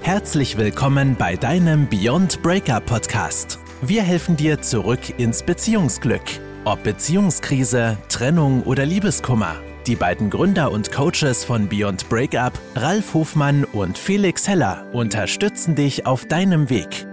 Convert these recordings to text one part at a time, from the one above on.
Herzlich willkommen bei deinem Beyond Breakup Podcast. Wir helfen dir zurück ins Beziehungsglück. Ob Beziehungskrise, Trennung oder Liebeskummer. Die beiden Gründer und Coaches von Beyond Breakup, Ralf Hofmann und Felix Heller, unterstützen dich auf deinem Weg.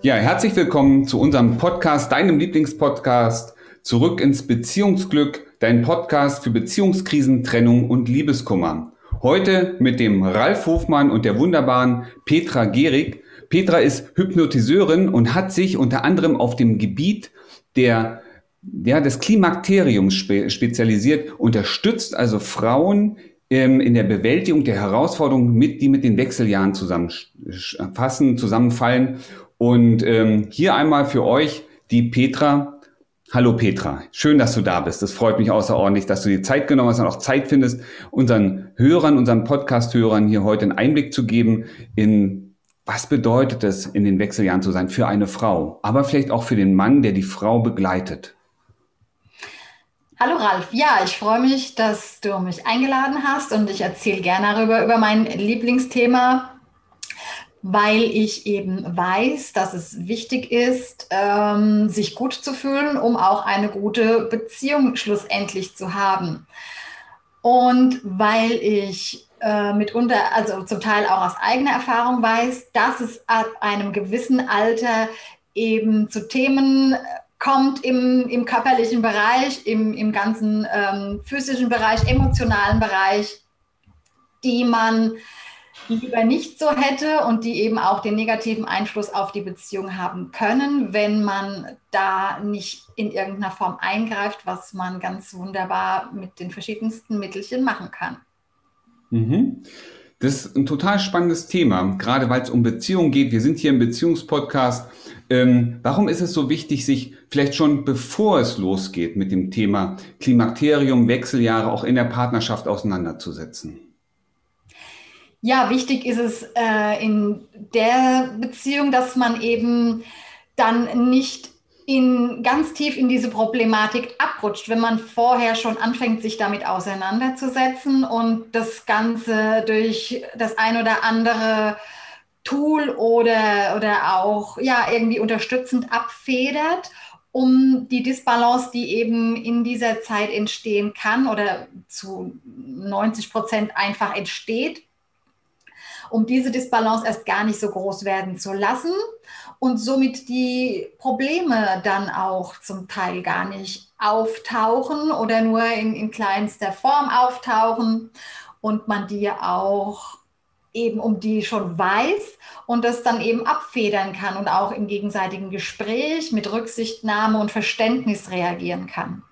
Ja, herzlich willkommen zu unserem Podcast, deinem Lieblingspodcast, Zurück ins Beziehungsglück, dein Podcast für Beziehungskrisen, Trennung und Liebeskummer. Heute mit dem Ralf Hofmann und der wunderbaren Petra Gehrig. Petra ist Hypnotiseurin und hat sich unter anderem auf dem Gebiet der, ja, des Klimakteriums spe spezialisiert, unterstützt also Frauen ähm, in der Bewältigung der Herausforderungen, mit, die mit den Wechseljahren zusammenfassen, zusammenfallen. Und ähm, hier einmal für euch die Petra. Hallo Petra, schön, dass du da bist. Es freut mich außerordentlich, dass du dir Zeit genommen hast und auch Zeit findest, unseren Hörern, unseren Podcast-Hörern hier heute einen Einblick zu geben in, was bedeutet es, in den Wechseljahren zu sein für eine Frau, aber vielleicht auch für den Mann, der die Frau begleitet. Hallo Ralf, ja, ich freue mich, dass du mich eingeladen hast und ich erzähle gerne darüber, über mein Lieblingsthema, weil ich eben weiß, dass es wichtig ist, ähm, sich gut zu fühlen, um auch eine gute Beziehung schlussendlich zu haben. Und weil ich äh, mitunter, also zum Teil auch aus eigener Erfahrung weiß, dass es ab einem gewissen Alter eben zu Themen kommt im, im körperlichen Bereich, im, im ganzen ähm, physischen Bereich, emotionalen Bereich, die man lieber nicht so hätte und die eben auch den negativen Einfluss auf die Beziehung haben können, wenn man da nicht in irgendeiner Form eingreift, was man ganz wunderbar mit den verschiedensten Mittelchen machen kann. Mhm. Das ist ein total spannendes Thema, gerade weil es um Beziehungen geht. Wir sind hier im Beziehungspodcast. Ähm, warum ist es so wichtig, sich vielleicht schon bevor es losgeht mit dem Thema Klimakterium, Wechseljahre auch in der Partnerschaft auseinanderzusetzen? Ja, wichtig ist es äh, in der Beziehung, dass man eben dann nicht in, ganz tief in diese Problematik abrutscht, wenn man vorher schon anfängt, sich damit auseinanderzusetzen und das Ganze durch das ein oder andere Tool oder, oder auch ja, irgendwie unterstützend abfedert, um die Disbalance, die eben in dieser Zeit entstehen kann oder zu 90 Prozent einfach entsteht, um diese Disbalance erst gar nicht so groß werden zu lassen und somit die Probleme dann auch zum Teil gar nicht auftauchen oder nur in, in kleinster Form auftauchen und man die auch eben um die schon weiß und das dann eben abfedern kann und auch im gegenseitigen Gespräch mit Rücksichtnahme und Verständnis reagieren kann.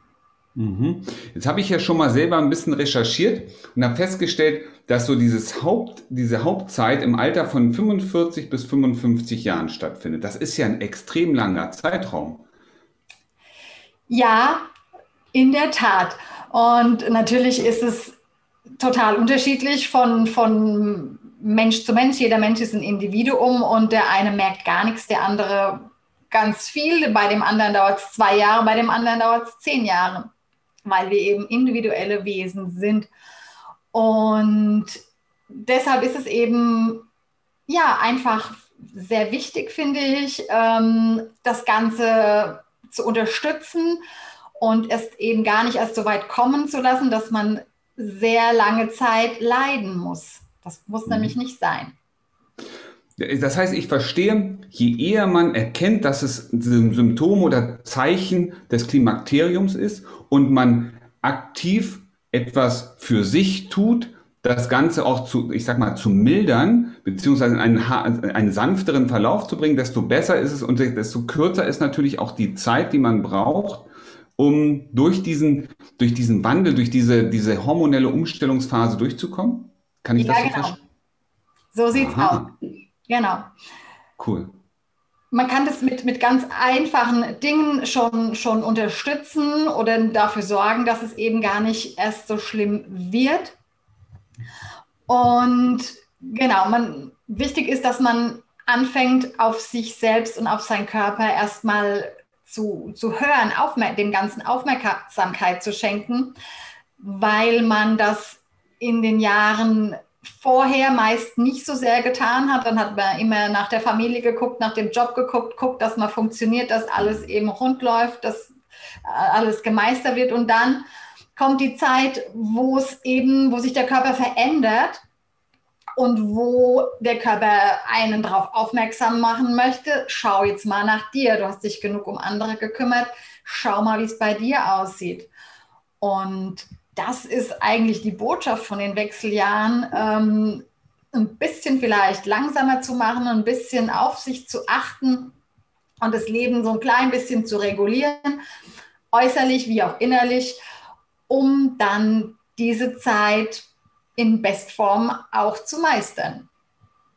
Mhm. Jetzt habe ich ja schon mal selber ein bisschen recherchiert und habe festgestellt, dass so dieses Haupt, diese Hauptzeit im Alter von 45 bis 55 Jahren stattfindet. Das ist ja ein extrem langer Zeitraum. Ja, in der Tat. Und natürlich ist es total unterschiedlich von, von Mensch zu Mensch. Jeder Mensch ist ein Individuum und der eine merkt gar nichts, der andere ganz viel. Bei dem anderen dauert es zwei Jahre, bei dem anderen dauert es zehn Jahre weil wir eben individuelle Wesen sind. Und deshalb ist es eben ja einfach sehr wichtig, finde ich, ähm, das Ganze zu unterstützen und es eben gar nicht erst so weit kommen zu lassen, dass man sehr lange Zeit leiden muss. Das muss mhm. nämlich nicht sein. Das heißt, ich verstehe, je eher man erkennt, dass es ein Symptom oder Zeichen des Klimakteriums ist und man aktiv etwas für sich tut, das Ganze auch zu, ich sag mal, zu mildern, beziehungsweise einen, einen sanfteren Verlauf zu bringen, desto besser ist es und desto kürzer ist natürlich auch die Zeit, die man braucht, um durch diesen, durch diesen Wandel, durch diese, diese hormonelle Umstellungsphase durchzukommen. Kann ich ja, das so genau. verstehen? So sieht's Aha. aus. Genau. Cool. Man kann das mit, mit ganz einfachen Dingen schon, schon unterstützen oder dafür sorgen, dass es eben gar nicht erst so schlimm wird. Und genau, man, wichtig ist, dass man anfängt, auf sich selbst und auf seinen Körper erstmal zu, zu hören, dem Ganzen Aufmerksamkeit zu schenken, weil man das in den Jahren vorher meist nicht so sehr getan hat. Dann hat man immer nach der Familie geguckt, nach dem Job geguckt, guckt, dass man funktioniert, dass alles eben rund läuft, dass äh, alles gemeistert wird. Und dann kommt die Zeit, wo es eben, wo sich der Körper verändert und wo der Körper einen darauf aufmerksam machen möchte. Schau jetzt mal nach dir. Du hast dich genug um andere gekümmert. Schau mal, wie es bei dir aussieht. Und das ist eigentlich die Botschaft von den Wechseljahren, ähm, ein bisschen vielleicht langsamer zu machen, ein bisschen auf sich zu achten und das Leben so ein klein bisschen zu regulieren, äußerlich wie auch innerlich, um dann diese Zeit in Bestform auch zu meistern.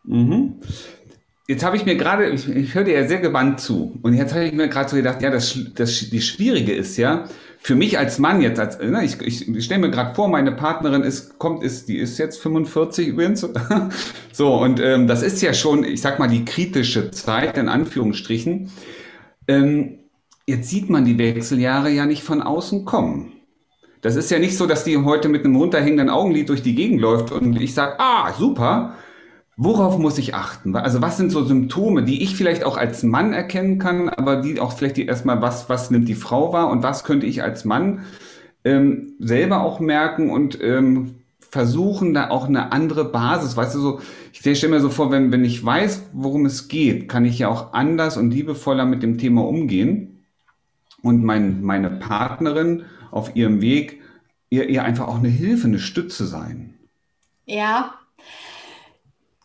Mhm. Jetzt habe ich mir gerade, ich, ich höre dir ja sehr gewandt zu. Und jetzt habe ich mir gerade so gedacht, ja, das, das, die Schwierige ist ja, für mich als Mann jetzt, als, ne, ich, ich, ich stelle mir gerade vor, meine Partnerin ist, kommt, ist, die ist jetzt 45 übrigens. so, und ähm, das ist ja schon, ich sag mal, die kritische Zeit, in Anführungsstrichen. Ähm, jetzt sieht man die Wechseljahre ja nicht von außen kommen. Das ist ja nicht so, dass die heute mit einem runterhängenden Augenlid durch die Gegend läuft und ich sage, ah, super, Worauf muss ich achten? Also was sind so Symptome, die ich vielleicht auch als Mann erkennen kann, aber die auch vielleicht die erstmal, was, was nimmt die Frau wahr und was könnte ich als Mann ähm, selber auch merken und ähm, versuchen, da auch eine andere Basis, weißt du, so, ich stelle mir so vor, wenn, wenn ich weiß, worum es geht, kann ich ja auch anders und liebevoller mit dem Thema umgehen und mein, meine Partnerin auf ihrem Weg ihr, ihr einfach auch eine Hilfe, eine Stütze sein. Ja,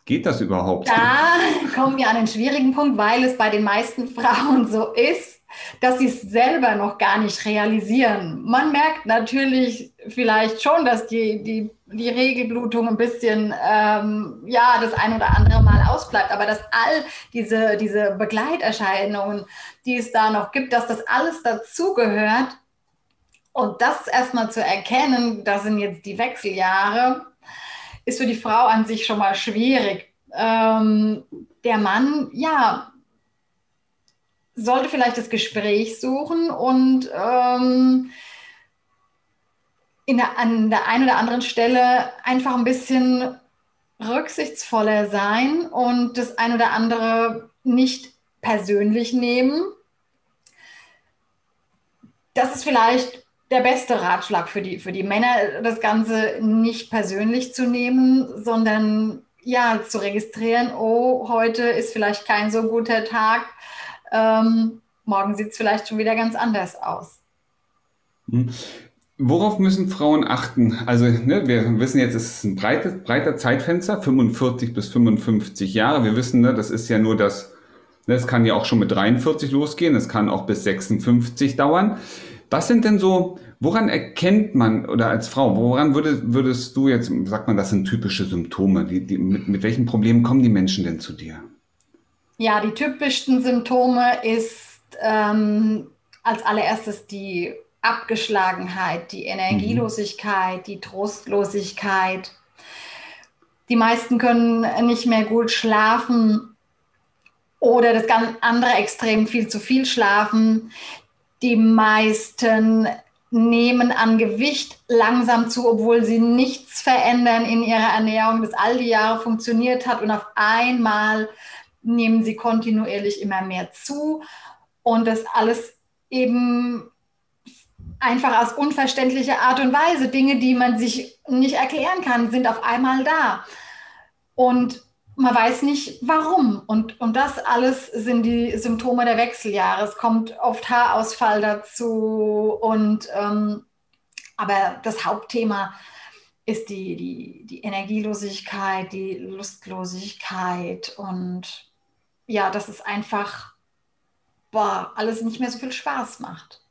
Geht das überhaupt? Da kommen wir an einen schwierigen Punkt, weil es bei den meisten Frauen so ist, dass sie es selber noch gar nicht realisieren. Man merkt natürlich vielleicht schon, dass die, die, die Regelblutung ein bisschen, ähm, ja, das ein oder andere Mal ausbleibt, aber dass all diese, diese Begleiterscheinungen, die es da noch gibt, dass das alles dazugehört und das erstmal zu erkennen, das sind jetzt die Wechseljahre, ist für die Frau an sich schon mal schwierig. Ähm, der Mann, ja, sollte vielleicht das Gespräch suchen und ähm, in der, an der einen oder anderen Stelle einfach ein bisschen rücksichtsvoller sein und das ein oder andere nicht persönlich nehmen. Das ist vielleicht der beste Ratschlag für die, für die Männer, das Ganze nicht persönlich zu nehmen, sondern ja, zu registrieren, oh, heute ist vielleicht kein so guter Tag, ähm, morgen sieht es vielleicht schon wieder ganz anders aus. Hm. Worauf müssen Frauen achten? Also, ne, wir wissen jetzt, es ist ein breites, breiter Zeitfenster, 45 bis 55 Jahre. Wir wissen, ne, das ist ja nur das, ne, kann ja auch schon mit 43 losgehen, es kann auch bis 56 dauern. Was sind denn so, woran erkennt man oder als Frau, woran würde, würdest du jetzt, sagt man, das sind typische Symptome? Die, die, mit, mit welchen Problemen kommen die Menschen denn zu dir? Ja, die typischsten Symptome ist ähm, als allererstes die Abgeschlagenheit, die Energielosigkeit, mhm. die Trostlosigkeit. Die meisten können nicht mehr gut schlafen oder das ganz andere Extrem viel zu viel schlafen. Die meisten nehmen an Gewicht langsam zu, obwohl sie nichts verändern in ihrer Ernährung, das all die Jahre funktioniert hat und auf einmal nehmen sie kontinuierlich immer mehr zu und das alles eben einfach aus unverständlicher Art und Weise. Dinge, die man sich nicht erklären kann, sind auf einmal da. Und man weiß nicht warum. Und, und das alles sind die Symptome der Wechseljahre. Es kommt oft Haarausfall dazu. Und, ähm, aber das Hauptthema ist die, die, die Energielosigkeit, die Lustlosigkeit. Und ja, dass es einfach boah, alles nicht mehr so viel Spaß macht.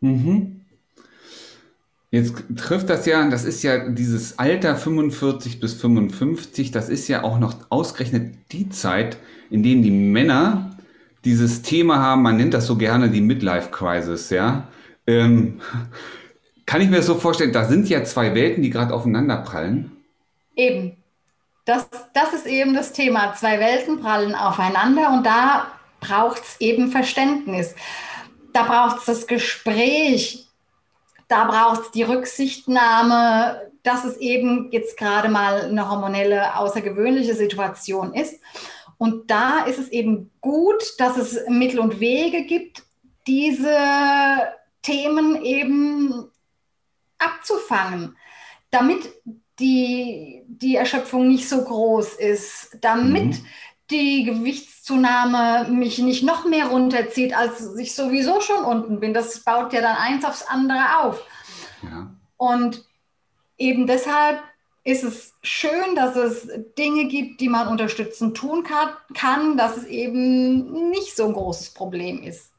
Mhm. Jetzt trifft das ja, das ist ja dieses Alter 45 bis 55, das ist ja auch noch ausgerechnet die Zeit, in dem die Männer dieses Thema haben, man nennt das so gerne die Midlife Crisis, ja. Ähm, kann ich mir das so vorstellen, da sind ja zwei Welten, die gerade aufeinander prallen? Eben. Das, das ist eben das Thema. Zwei Welten prallen aufeinander und da braucht es eben Verständnis. Da braucht es das Gespräch da braucht es die Rücksichtnahme, dass es eben jetzt gerade mal eine hormonelle, außergewöhnliche Situation ist. Und da ist es eben gut, dass es Mittel und Wege gibt, diese Themen eben abzufangen, damit die, die Erschöpfung nicht so groß ist, damit mhm. Die Gewichtszunahme mich nicht noch mehr runterzieht, als ich sowieso schon unten bin. Das baut ja dann eins aufs andere auf. Ja. Und eben deshalb ist es schön, dass es Dinge gibt, die man unterstützend tun kann, kann, dass es eben nicht so ein großes Problem ist.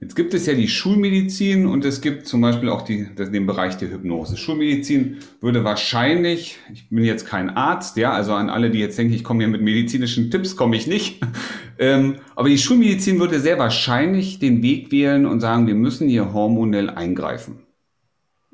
Jetzt gibt es ja die Schulmedizin und es gibt zum Beispiel auch die, den Bereich der Hypnose. Schulmedizin würde wahrscheinlich, ich bin jetzt kein Arzt, ja, also an alle, die jetzt denken, ich komme hier mit medizinischen Tipps, komme ich nicht. ähm, aber die Schulmedizin würde sehr wahrscheinlich den Weg wählen und sagen, wir müssen hier hormonell eingreifen.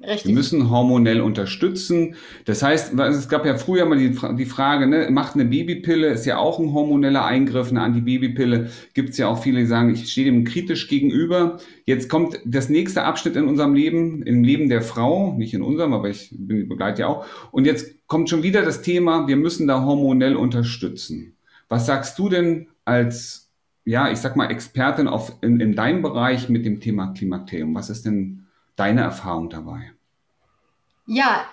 Richtig. Wir müssen hormonell unterstützen. Das heißt, es gab ja früher mal die, die Frage, ne, macht eine Babypille, ist ja auch ein hormoneller Eingriff, eine Antibabypille. Gibt es ja auch viele, die sagen, ich stehe dem kritisch gegenüber. Jetzt kommt das nächste Abschnitt in unserem Leben, im Leben der Frau, nicht in unserem, aber ich bin, begleite ja auch. Und jetzt kommt schon wieder das Thema, wir müssen da hormonell unterstützen. Was sagst du denn als, ja, ich sag mal, Expertin auf, in, in deinem Bereich mit dem Thema Klimakterium? Was ist denn deine Erfahrung dabei? Ja,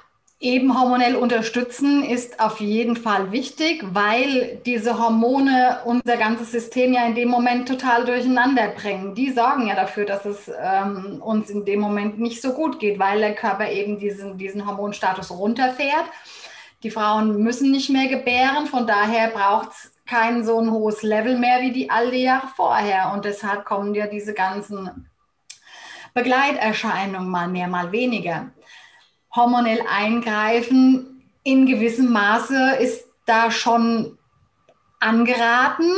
eben hormonell unterstützen ist auf jeden Fall wichtig, weil diese Hormone unser ganzes System ja in dem Moment total durcheinander bringen. Die sorgen ja dafür, dass es ähm, uns in dem Moment nicht so gut geht, weil der Körper eben diesen, diesen Hormonstatus runterfährt. Die Frauen müssen nicht mehr gebären, von daher braucht es kein so ein hohes Level mehr wie die all die Jahre vorher. Und deshalb kommen ja diese ganzen Begleiterscheinungen mal mehr, mal weniger. Hormonell eingreifen in gewissem Maße ist da schon angeraten.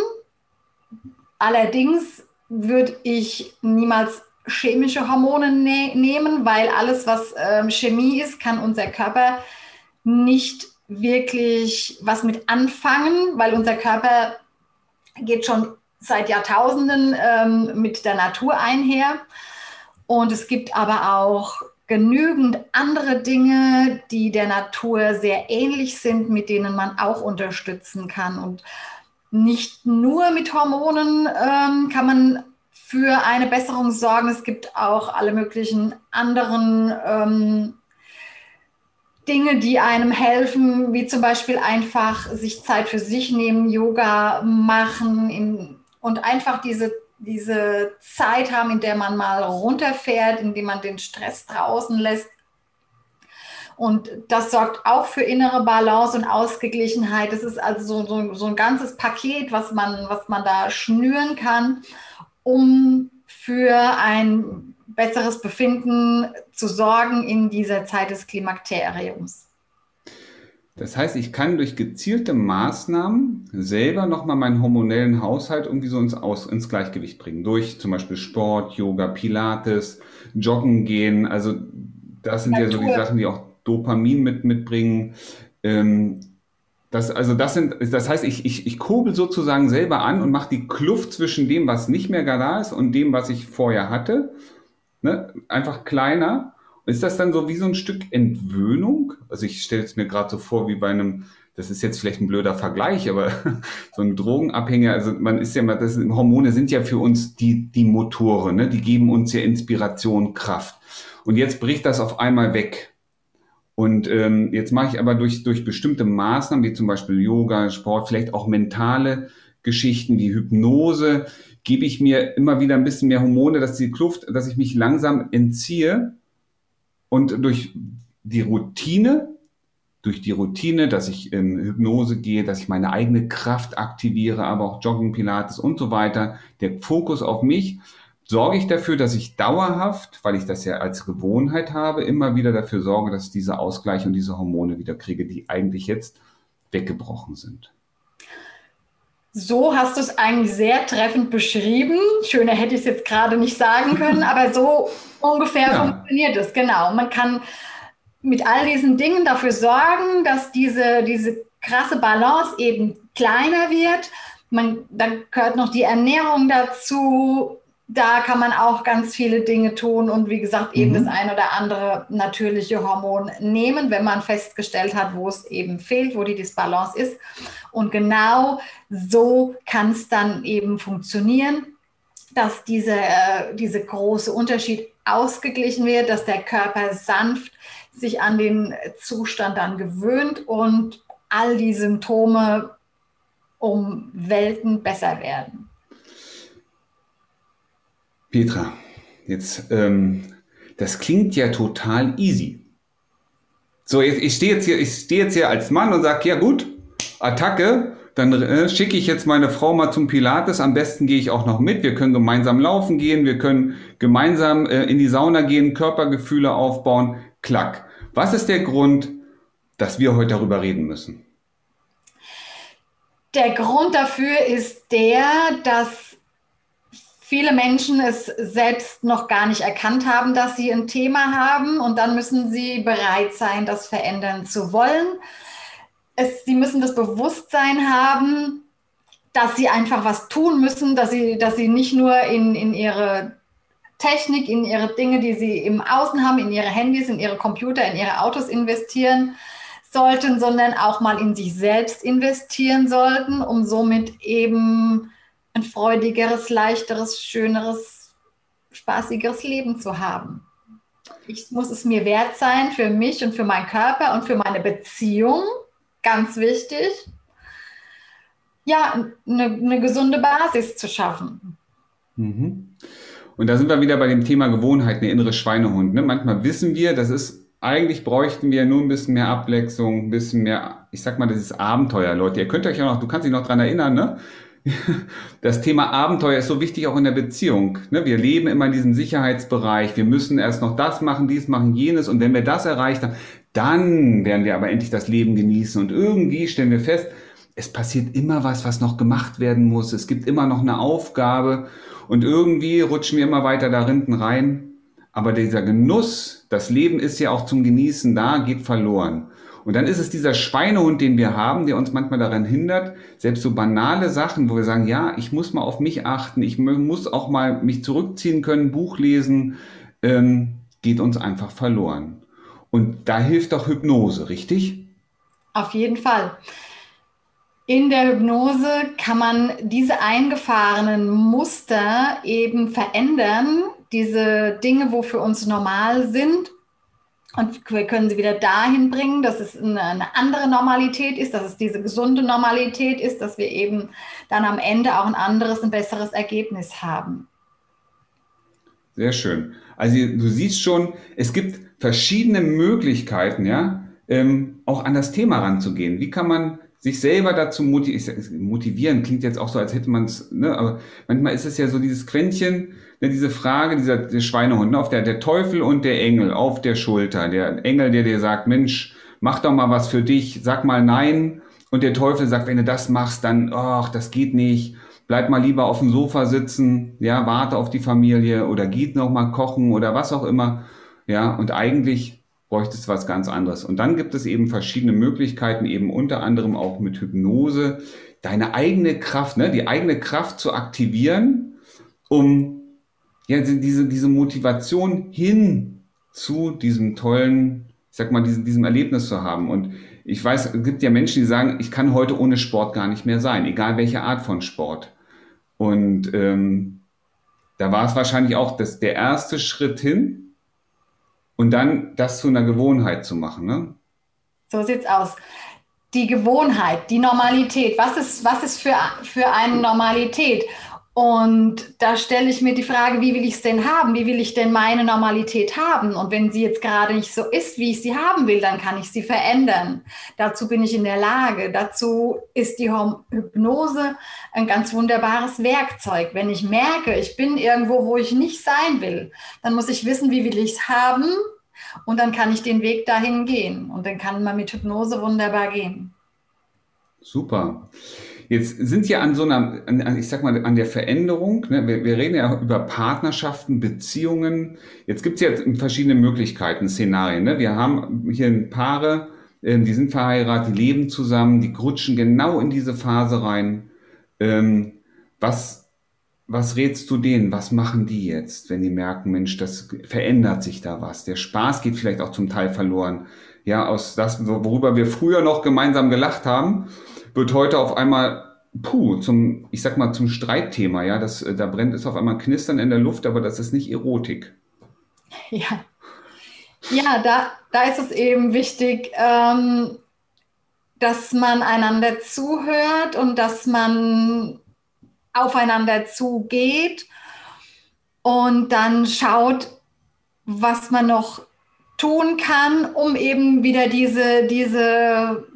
Allerdings würde ich niemals chemische Hormone ne nehmen, weil alles, was ähm, Chemie ist, kann unser Körper nicht wirklich was mit anfangen, weil unser Körper geht schon seit Jahrtausenden ähm, mit der Natur einher. Und es gibt aber auch genügend andere Dinge, die der Natur sehr ähnlich sind, mit denen man auch unterstützen kann. Und nicht nur mit Hormonen ähm, kann man für eine Besserung sorgen. Es gibt auch alle möglichen anderen ähm, Dinge, die einem helfen, wie zum Beispiel einfach sich Zeit für sich nehmen, Yoga machen in, und einfach diese diese Zeit haben, in der man mal runterfährt, in der man den Stress draußen lässt. Und das sorgt auch für innere Balance und Ausgeglichenheit. Es ist also so, so, so ein ganzes Paket, was man, was man da schnüren kann, um für ein besseres Befinden zu sorgen in dieser Zeit des Klimakteriums. Das heißt, ich kann durch gezielte Maßnahmen selber nochmal meinen hormonellen Haushalt irgendwie so ins, Aus, ins Gleichgewicht bringen. Durch zum Beispiel Sport, Yoga, Pilates, Joggen gehen. Also das sind Natur. ja so die Sachen, die auch Dopamin mit, mitbringen. Ähm, das, also das sind, das heißt, ich, ich, ich kurbel sozusagen selber an und mache die Kluft zwischen dem, was nicht mehr da ist und dem, was ich vorher hatte, ne, einfach kleiner ist das dann so wie so ein Stück Entwöhnung? Also ich stelle es mir gerade so vor wie bei einem, das ist jetzt vielleicht ein blöder Vergleich, aber so ein Drogenabhängiger, also man ist ja mal, das Hormone sind ja für uns die, die Motoren, ne? die geben uns ja Inspiration, Kraft. Und jetzt bricht das auf einmal weg. Und ähm, jetzt mache ich aber durch, durch bestimmte Maßnahmen, wie zum Beispiel Yoga, Sport, vielleicht auch mentale Geschichten wie Hypnose, gebe ich mir immer wieder ein bisschen mehr Hormone, dass die Kluft, dass ich mich langsam entziehe und durch die Routine, durch die Routine, dass ich in Hypnose gehe, dass ich meine eigene Kraft aktiviere, aber auch Joggen, Pilates und so weiter, der Fokus auf mich, sorge ich dafür, dass ich dauerhaft, weil ich das ja als Gewohnheit habe, immer wieder dafür sorge, dass ich diese Ausgleich und diese Hormone wieder kriege, die eigentlich jetzt weggebrochen sind. So hast du es eigentlich sehr treffend beschrieben. Schöner hätte ich es jetzt gerade nicht sagen können, aber so ungefähr ja. funktioniert es. Genau. Man kann mit all diesen Dingen dafür sorgen, dass diese, diese krasse Balance eben kleiner wird. Man, dann gehört noch die Ernährung dazu, da kann man auch ganz viele Dinge tun und wie gesagt eben mhm. das ein oder andere natürliche Hormon nehmen, wenn man festgestellt hat, wo es eben fehlt, wo die Disbalance ist. Und genau so kann es dann eben funktionieren, dass diese, äh, diese große Unterschied ausgeglichen wird, dass der Körper sanft sich an den Zustand dann gewöhnt und all die Symptome um Welten besser werden. Petra, jetzt, ähm, das klingt ja total easy. So, ich stehe jetzt hier, ich stehe jetzt hier als Mann und sage, ja gut, Attacke, dann äh, schicke ich jetzt meine Frau mal zum Pilates. Am besten gehe ich auch noch mit. Wir können gemeinsam laufen gehen, wir können gemeinsam äh, in die Sauna gehen, Körpergefühle aufbauen. Klack. Was ist der Grund, dass wir heute darüber reden müssen? Der Grund dafür ist der, dass viele Menschen es selbst noch gar nicht erkannt haben, dass sie ein Thema haben und dann müssen sie bereit sein, das verändern zu wollen. Es, sie müssen das Bewusstsein haben, dass sie einfach was tun müssen, dass sie, dass sie nicht nur in, in ihre Technik, in ihre Dinge, die sie im Außen haben, in ihre Handys, in ihre Computer, in ihre Autos investieren sollten, sondern auch mal in sich selbst investieren sollten, um somit eben ein freudigeres, leichteres, schöneres, spaßigeres Leben zu haben. Ich muss es mir wert sein für mich und für meinen Körper und für meine Beziehung, ganz wichtig, ja, eine, eine gesunde Basis zu schaffen. Mhm. Und da sind wir wieder bei dem Thema Gewohnheit, eine innere Schweinehund. Ne? Manchmal wissen wir, das ist, eigentlich bräuchten wir nur ein bisschen mehr Abwechslung, ein bisschen mehr, ich sag mal, das ist Abenteuer, Leute. Ihr könnt euch ja noch, du kannst dich noch dran erinnern, ne? Das Thema Abenteuer ist so wichtig auch in der Beziehung. Ne? Wir leben immer in diesem Sicherheitsbereich. Wir müssen erst noch das machen, dies machen, jenes. Und wenn wir das erreicht haben, dann werden wir aber endlich das Leben genießen. Und irgendwie stellen wir fest, es passiert immer was, was noch gemacht werden muss. Es gibt immer noch eine Aufgabe. Und irgendwie rutschen wir immer weiter da hinten rein. Aber dieser Genuss, das Leben ist ja auch zum Genießen da, geht verloren. Und dann ist es dieser Schweinehund, den wir haben, der uns manchmal daran hindert, selbst so banale Sachen, wo wir sagen, ja, ich muss mal auf mich achten, ich muss auch mal mich zurückziehen können, Buch lesen, ähm, geht uns einfach verloren. Und da hilft doch Hypnose, richtig? Auf jeden Fall. In der Hypnose kann man diese eingefahrenen Muster eben verändern, diese Dinge, wo für uns normal sind und wir können sie wieder dahin bringen, dass es eine, andere Normalität ist, dass es diese gesunde Normalität ist, dass wir eben dann am Ende auch ein anderes, ein besseres Ergebnis haben. Sehr schön. Also du siehst schon, es gibt verschiedene Möglichkeiten, ja, ähm, auch an das Thema ranzugehen. Wie kann man sich selber dazu motivieren? Klingt jetzt auch so, als hätte man es, ne, aber manchmal ist es ja so dieses Quäntchen, diese Frage, dieser der Schweinehund, ne, auf der, der Teufel und der Engel auf der Schulter. Der Engel, der dir sagt, Mensch, mach doch mal was für dich, sag mal nein. Und der Teufel sagt, wenn du das machst, dann, ach, das geht nicht. Bleib mal lieber auf dem Sofa sitzen, ja, warte auf die Familie oder geht noch mal kochen oder was auch immer. Ja, und eigentlich bräuchte es was ganz anderes. Und dann gibt es eben verschiedene Möglichkeiten, eben unter anderem auch mit Hypnose, deine eigene Kraft, ne, die eigene Kraft zu aktivieren, um ja, diese, diese Motivation hin zu diesem tollen, ich sag mal, diesem, diesem Erlebnis zu haben. Und ich weiß, es gibt ja Menschen, die sagen, ich kann heute ohne Sport gar nicht mehr sein, egal welche Art von Sport. Und ähm, da war es wahrscheinlich auch das, der erste Schritt hin und dann das zu einer Gewohnheit zu machen. Ne? So sieht's aus. Die Gewohnheit, die Normalität. Was ist, was ist für, für eine Normalität? Und da stelle ich mir die Frage, wie will ich es denn haben? Wie will ich denn meine Normalität haben? Und wenn sie jetzt gerade nicht so ist, wie ich sie haben will, dann kann ich sie verändern. Dazu bin ich in der Lage. Dazu ist die Hypnose ein ganz wunderbares Werkzeug. Wenn ich merke, ich bin irgendwo, wo ich nicht sein will, dann muss ich wissen, wie will ich es haben? Und dann kann ich den Weg dahin gehen. Und dann kann man mit Hypnose wunderbar gehen. Super. Jetzt sind wir an so einer, an, ich sag mal, an der Veränderung. Ne? Wir, wir, reden ja über Partnerschaften, Beziehungen. Jetzt gibt es ja verschiedene Möglichkeiten, Szenarien. Ne? Wir haben hier Paare, ähm, die sind verheiratet, die leben zusammen, die rutschen genau in diese Phase rein. Ähm, was was rätst du denen? Was machen die jetzt, wenn die merken, Mensch, das verändert sich da was? Der Spaß geht vielleicht auch zum Teil verloren. Ja, aus das, worüber wir früher noch gemeinsam gelacht haben, wird heute auf einmal puh, zum, ich sag mal, zum Streitthema, ja, das, da brennt es auf einmal Knistern in der Luft, aber das ist nicht Erotik. Ja. Ja, da, da ist es eben wichtig, ähm, dass man einander zuhört und dass man aufeinander zugeht und dann schaut, was man noch tun kann, um eben wieder diese, diese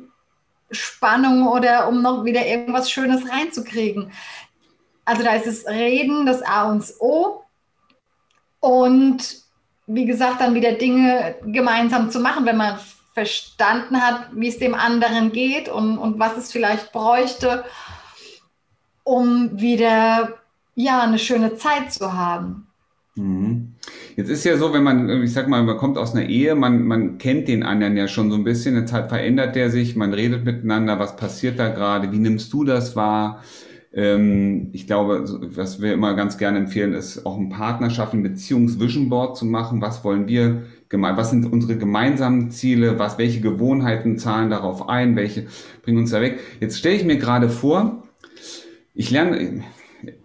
Spannung oder um noch wieder irgendwas Schönes reinzukriegen. Also da ist es Reden, das A und das O. Und wie gesagt, dann wieder Dinge gemeinsam zu machen, wenn man verstanden hat, wie es dem anderen geht und, und was es vielleicht bräuchte um wieder ja eine schöne Zeit zu haben. Mhm. Jetzt ist ja so, wenn man, ich sag mal, man kommt aus einer Ehe, man, man kennt den anderen ja schon so ein bisschen, eine Zeit verändert der sich, man redet miteinander, was passiert da gerade, wie nimmst du das wahr? Ähm, ich glaube, was wir immer ganz gerne empfehlen, ist auch ein Partnerschaft, ein Beziehungs-Vision Board zu machen. Was wollen wir was sind unsere gemeinsamen Ziele? Was, welche Gewohnheiten zahlen darauf ein? Welche bringen uns da weg? Jetzt stelle ich mir gerade vor, ich lerne,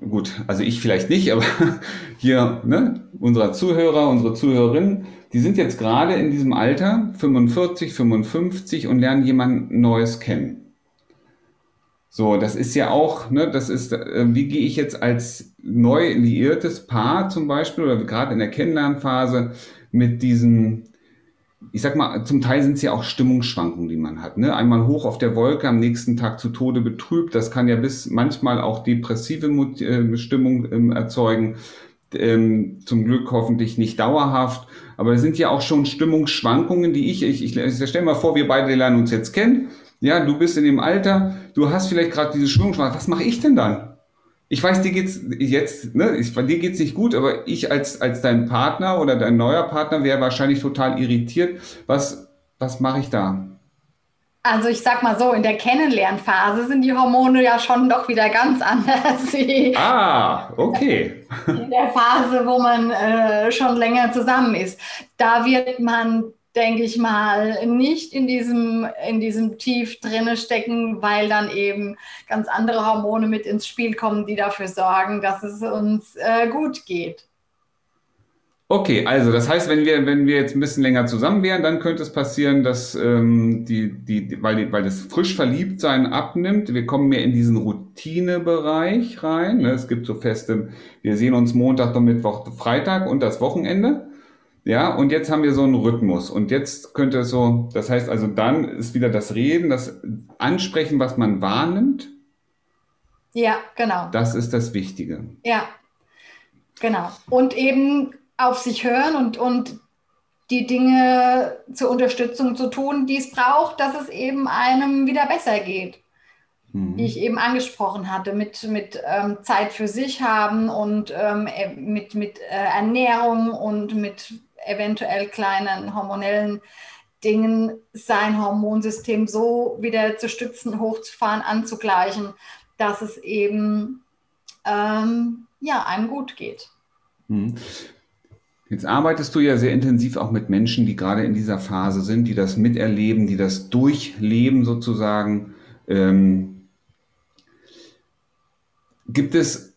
gut, also ich vielleicht nicht, aber hier, ne, unsere Zuhörer, unsere Zuhörerinnen, die sind jetzt gerade in diesem Alter, 45, 55 und lernen jemand Neues kennen. So, das ist ja auch, ne, das ist, äh, wie gehe ich jetzt als neu liiertes Paar zum Beispiel oder gerade in der Kennenlernphase mit diesen ich sag mal, zum Teil sind es ja auch Stimmungsschwankungen, die man hat. Ne? Einmal hoch auf der Wolke, am nächsten Tag zu Tode betrübt. Das kann ja bis manchmal auch depressive äh, Stimmung ähm, erzeugen. Ähm, zum Glück hoffentlich nicht dauerhaft. Aber es sind ja auch schon Stimmungsschwankungen, die ich, ich, ich, ich stell mal vor, wir beide lernen uns jetzt kennen. Ja, du bist in dem Alter, du hast vielleicht gerade diese Stimmungsschwankungen. Was mache ich denn dann? Ich weiß, dir geht's jetzt, ne, ich, dir geht's nicht gut, aber ich als, als dein Partner oder dein neuer Partner wäre wahrscheinlich total irritiert. Was, was mache ich da? Also ich sag mal so, in der Kennenlernphase sind die Hormone ja schon doch wieder ganz anders. ah, okay. In der Phase, wo man äh, schon länger zusammen ist. Da wird man denke ich mal, nicht in diesem, in diesem Tief drinne stecken, weil dann eben ganz andere Hormone mit ins Spiel kommen, die dafür sorgen, dass es uns äh, gut geht. Okay, also das heißt, wenn wir, wenn wir jetzt ein bisschen länger zusammen wären, dann könnte es passieren, dass ähm, die, die, weil, die, weil das frisch Verliebtsein abnimmt, wir kommen mehr in diesen Routinebereich rein. Ne? Es gibt so feste, wir sehen uns Montag, Mittwoch, Freitag und das Wochenende. Ja, und jetzt haben wir so einen Rhythmus. Und jetzt könnte es so, das heißt also, dann ist wieder das Reden, das Ansprechen, was man wahrnimmt. Ja, genau. Das ist das Wichtige. Ja, genau. Und eben auf sich hören und, und die Dinge zur Unterstützung zu tun, die es braucht, dass es eben einem wieder besser geht. Mhm. Die ich eben angesprochen hatte, mit, mit ähm, Zeit für sich haben und ähm, äh, mit, mit äh, Ernährung und mit eventuell kleinen hormonellen Dingen sein Hormonsystem so wieder zu stützen, hochzufahren, anzugleichen, dass es eben ähm, ja, einem gut geht. Mhm. Jetzt arbeitest du ja sehr intensiv auch mit Menschen, die gerade in dieser Phase sind, die das miterleben, die das durchleben sozusagen. Ähm, gibt es,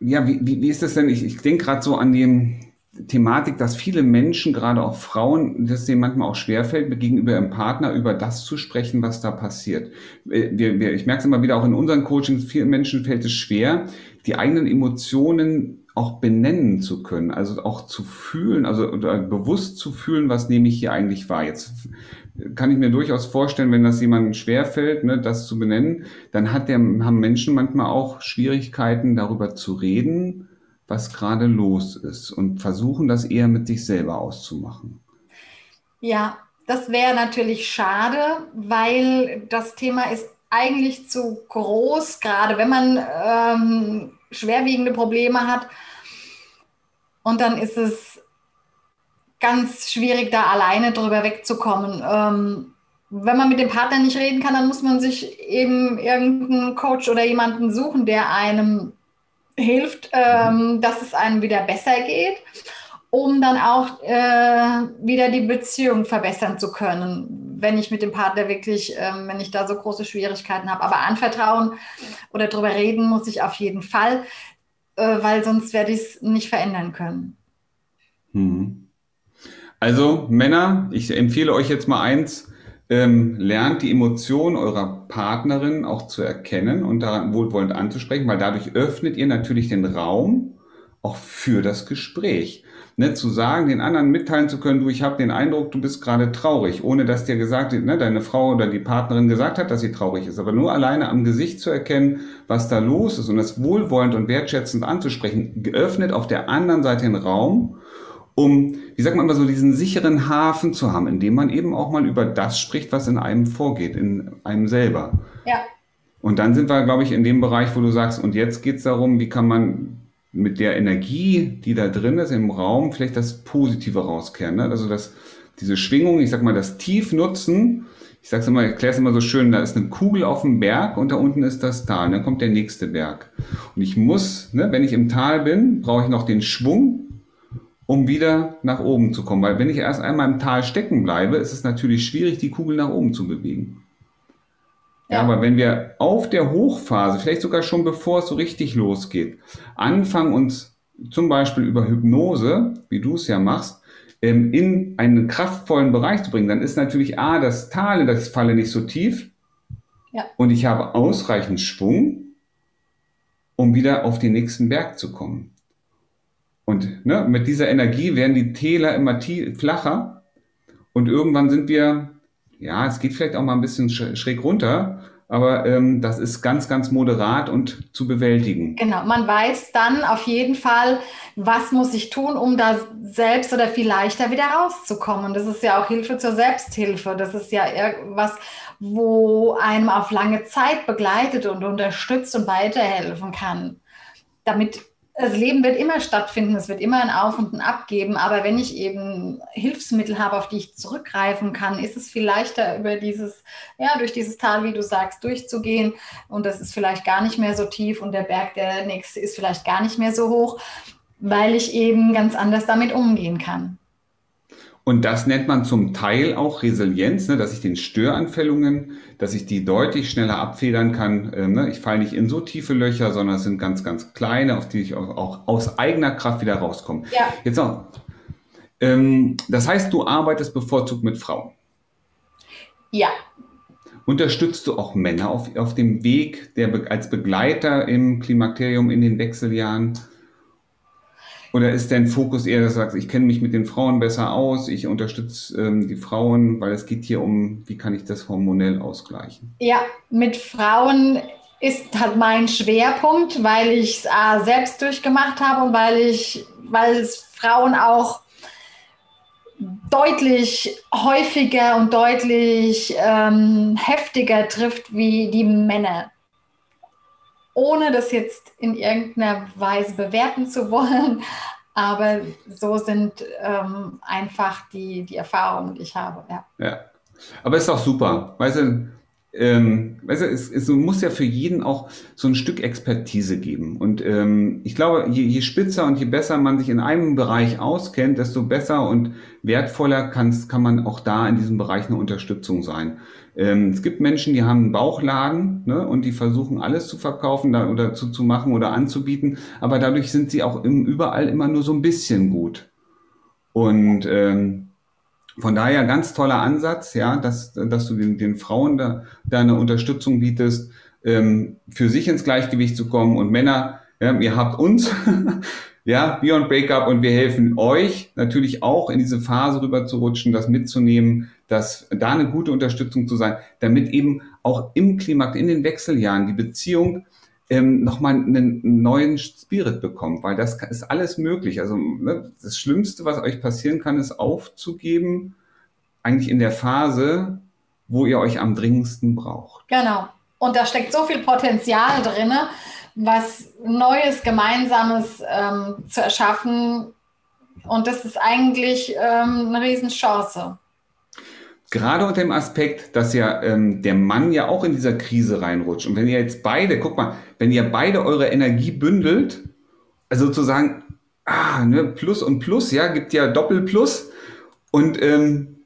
ja, wie, wie, wie ist das denn? Ich, ich denke gerade so an den, Thematik, dass viele Menschen, gerade auch Frauen, das denen manchmal auch schwerfällt, gegenüber ihrem Partner über das zu sprechen, was da passiert. Wir, wir, ich merke es immer wieder auch in unseren Coachings, vielen Menschen fällt es schwer, die eigenen Emotionen auch benennen zu können, also auch zu fühlen, also bewusst zu fühlen, was nehme ich hier eigentlich wahr. Jetzt kann ich mir durchaus vorstellen, wenn das jemandem schwerfällt, ne, das zu benennen, dann hat der, haben Menschen manchmal auch Schwierigkeiten, darüber zu reden, was gerade los ist und versuchen das eher mit sich selber auszumachen. Ja, das wäre natürlich schade, weil das Thema ist eigentlich zu groß, gerade wenn man ähm, schwerwiegende Probleme hat. Und dann ist es ganz schwierig, da alleine drüber wegzukommen. Ähm, wenn man mit dem Partner nicht reden kann, dann muss man sich eben irgendeinen Coach oder jemanden suchen, der einem hilft, ähm, dass es einem wieder besser geht, um dann auch äh, wieder die Beziehung verbessern zu können, wenn ich mit dem Partner wirklich, ähm, wenn ich da so große Schwierigkeiten habe. Aber anvertrauen oder drüber reden muss ich auf jeden Fall, äh, weil sonst werde ich es nicht verändern können. Hm. Also Männer, ich empfehle euch jetzt mal eins, ähm, lernt die Emotionen eurer Partnerin auch zu erkennen und daran wohlwollend anzusprechen, weil dadurch öffnet ihr natürlich den Raum auch für das Gespräch. Ne, zu sagen, den anderen mitteilen zu können, du, ich habe den Eindruck, du bist gerade traurig, ohne dass dir gesagt, ne, deine Frau oder die Partnerin gesagt hat, dass sie traurig ist, aber nur alleine am Gesicht zu erkennen, was da los ist und das wohlwollend und wertschätzend anzusprechen, geöffnet auf der anderen Seite den Raum, um, wie sagt man immer so, diesen sicheren Hafen zu haben, in dem man eben auch mal über das spricht, was in einem vorgeht, in einem selber. Ja. Und dann sind wir, glaube ich, in dem Bereich, wo du sagst, und jetzt geht es darum, wie kann man mit der Energie, die da drin ist im Raum, vielleicht das Positive rauskehren. Ne? Also das, diese Schwingung, ich sag mal, das Tief nutzen. Ich sag's immer, ich erkläre es immer so schön, da ist eine Kugel auf dem Berg und da unten ist das Tal. Dann kommt der nächste Berg. Und ich muss, ne, wenn ich im Tal bin, brauche ich noch den Schwung, um wieder nach oben zu kommen. Weil wenn ich erst einmal im Tal stecken bleibe, ist es natürlich schwierig, die Kugel nach oben zu bewegen. Ja. aber wenn wir auf der Hochphase, vielleicht sogar schon bevor es so richtig losgeht, anfangen uns zum Beispiel über Hypnose, wie du es ja machst, ähm, in einen kraftvollen Bereich zu bringen, dann ist natürlich A, das Tal, in das falle, nicht so tief. Ja. Und ich habe ausreichend Schwung, um wieder auf den nächsten Berg zu kommen. Und ne, mit dieser Energie werden die Täler immer flacher und irgendwann sind wir, ja, es geht vielleicht auch mal ein bisschen schräg runter, aber ähm, das ist ganz, ganz moderat und zu bewältigen. Genau, man weiß dann auf jeden Fall, was muss ich tun, um da selbst oder viel leichter wieder rauszukommen. Das ist ja auch Hilfe zur Selbsthilfe. Das ist ja irgendwas, wo einem auf lange Zeit begleitet und unterstützt und weiterhelfen kann, damit das Leben wird immer stattfinden, es wird immer ein Auf und ein Ab geben, aber wenn ich eben Hilfsmittel habe, auf die ich zurückgreifen kann, ist es viel leichter, über dieses, ja, durch dieses Tal, wie du sagst, durchzugehen. Und das ist vielleicht gar nicht mehr so tief und der Berg, der nächste, ist vielleicht gar nicht mehr so hoch, weil ich eben ganz anders damit umgehen kann. Und das nennt man zum Teil auch Resilienz, ne, dass ich den Störanfällungen, dass ich die deutlich schneller abfedern kann. Ähm, ne, ich falle nicht in so tiefe Löcher, sondern es sind ganz, ganz kleine, auf die ich auch, auch aus eigener Kraft wieder rauskomme. Ja. Jetzt auch. Ähm, das heißt, du arbeitest bevorzugt mit Frauen. Ja. Unterstützt du auch Männer auf, auf dem Weg der, als Begleiter im Klimakterium in den Wechseljahren? Oder ist dein Fokus eher, dass du sagst, ich kenne mich mit den Frauen besser aus, ich unterstütze ähm, die Frauen, weil es geht hier um, wie kann ich das hormonell ausgleichen? Ja, mit Frauen ist halt mein Schwerpunkt, weil ich es selbst durchgemacht habe und weil ich, weil es Frauen auch deutlich häufiger und deutlich ähm, heftiger trifft wie die Männer. Ohne das jetzt in irgendeiner Weise bewerten zu wollen, aber so sind ähm, einfach die, die Erfahrungen, die ich habe. Ja. ja. Aber ist auch super. Weißt du, ähm, weißt es, es muss ja für jeden auch so ein Stück Expertise geben. Und ähm, ich glaube, je, je spitzer und je besser man sich in einem Bereich auskennt, desto besser und wertvoller kann man auch da in diesem Bereich eine Unterstützung sein. Ähm, es gibt Menschen, die haben einen Bauchladen ne, und die versuchen alles zu verkaufen da, oder zu, zu machen oder anzubieten, aber dadurch sind sie auch im, überall immer nur so ein bisschen gut. Und ähm, von daher ganz toller Ansatz, ja, dass, dass du den, den Frauen da, da eine Unterstützung bietest, ähm, für sich ins Gleichgewicht zu kommen. Und Männer, ja, ihr habt uns, ja, Beyond Breakup und wir helfen euch natürlich auch in diese Phase rüber zu rutschen, das mitzunehmen, dass da eine gute Unterstützung zu sein, damit eben auch im Klimax, in den Wechseljahren die Beziehung ähm, nochmal einen neuen Spirit bekommt, weil das ist alles möglich. Also ne, das Schlimmste, was euch passieren kann, ist aufzugeben, eigentlich in der Phase, wo ihr euch am dringendsten braucht. Genau. Und da steckt so viel Potenzial drin, was Neues, Gemeinsames ähm, zu erschaffen. Und das ist eigentlich ähm, eine Riesenchance. Gerade unter dem Aspekt, dass ja ähm, der Mann ja auch in dieser Krise reinrutscht. Und wenn ihr jetzt beide, guck mal, wenn ihr beide eure Energie bündelt, also sozusagen, ah, ne, Plus und Plus, ja, gibt ja Doppelplus und, ähm,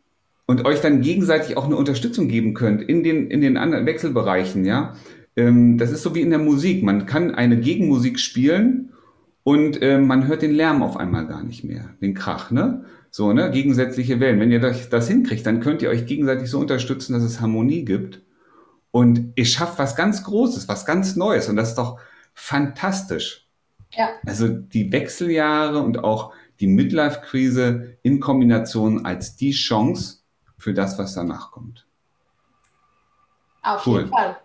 und euch dann gegenseitig auch eine Unterstützung geben könnt in den, in den anderen Wechselbereichen, ja. Ähm, das ist so wie in der Musik. Man kann eine Gegenmusik spielen und äh, man hört den Lärm auf einmal gar nicht mehr, den Krach, ne? So, ne? Gegensätzliche Wellen. Wenn ihr das, das hinkriegt, dann könnt ihr euch gegenseitig so unterstützen, dass es Harmonie gibt. Und ihr schafft was ganz Großes, was ganz Neues. Und das ist doch fantastisch. Ja. Also die Wechseljahre und auch die Midlife-Krise in Kombination als die Chance für das, was danach kommt. Auf cool. jeden Fall.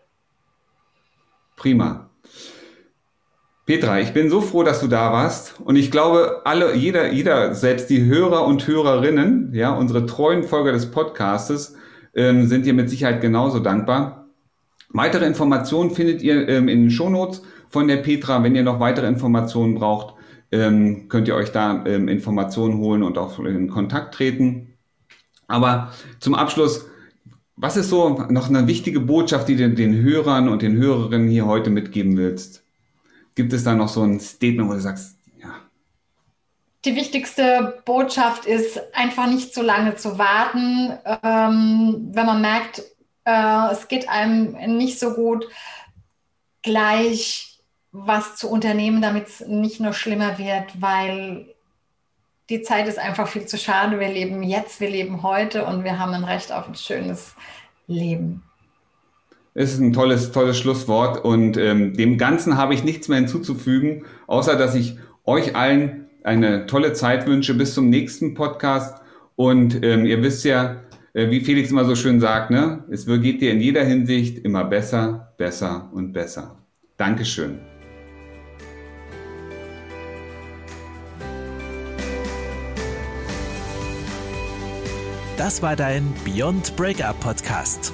Prima. Petra, ich bin so froh, dass du da warst. Und ich glaube, alle, jeder, jeder, selbst die Hörer und Hörerinnen, ja, unsere treuen Folger des Podcastes, ähm, sind dir mit Sicherheit genauso dankbar. Weitere Informationen findet ihr ähm, in den Shownotes von der Petra. Wenn ihr noch weitere Informationen braucht, ähm, könnt ihr euch da ähm, Informationen holen und auch in Kontakt treten. Aber zum Abschluss, was ist so noch eine wichtige Botschaft, die du den Hörern und den Hörerinnen hier heute mitgeben willst? Gibt es da noch so ein Statement, wo du sagst, ja? Die wichtigste Botschaft ist einfach nicht zu lange zu warten. Ähm, wenn man merkt, äh, es geht einem nicht so gut, gleich was zu unternehmen, damit es nicht nur schlimmer wird, weil die Zeit ist einfach viel zu schade. Wir leben jetzt, wir leben heute und wir haben ein Recht auf ein schönes Leben. Es ist ein tolles, tolles Schlusswort und ähm, dem Ganzen habe ich nichts mehr hinzuzufügen, außer dass ich euch allen eine tolle Zeit wünsche bis zum nächsten Podcast. Und ähm, ihr wisst ja, äh, wie Felix immer so schön sagt, ne? es geht dir in jeder Hinsicht immer besser, besser und besser. Dankeschön. Das war dein Beyond Breakup Podcast.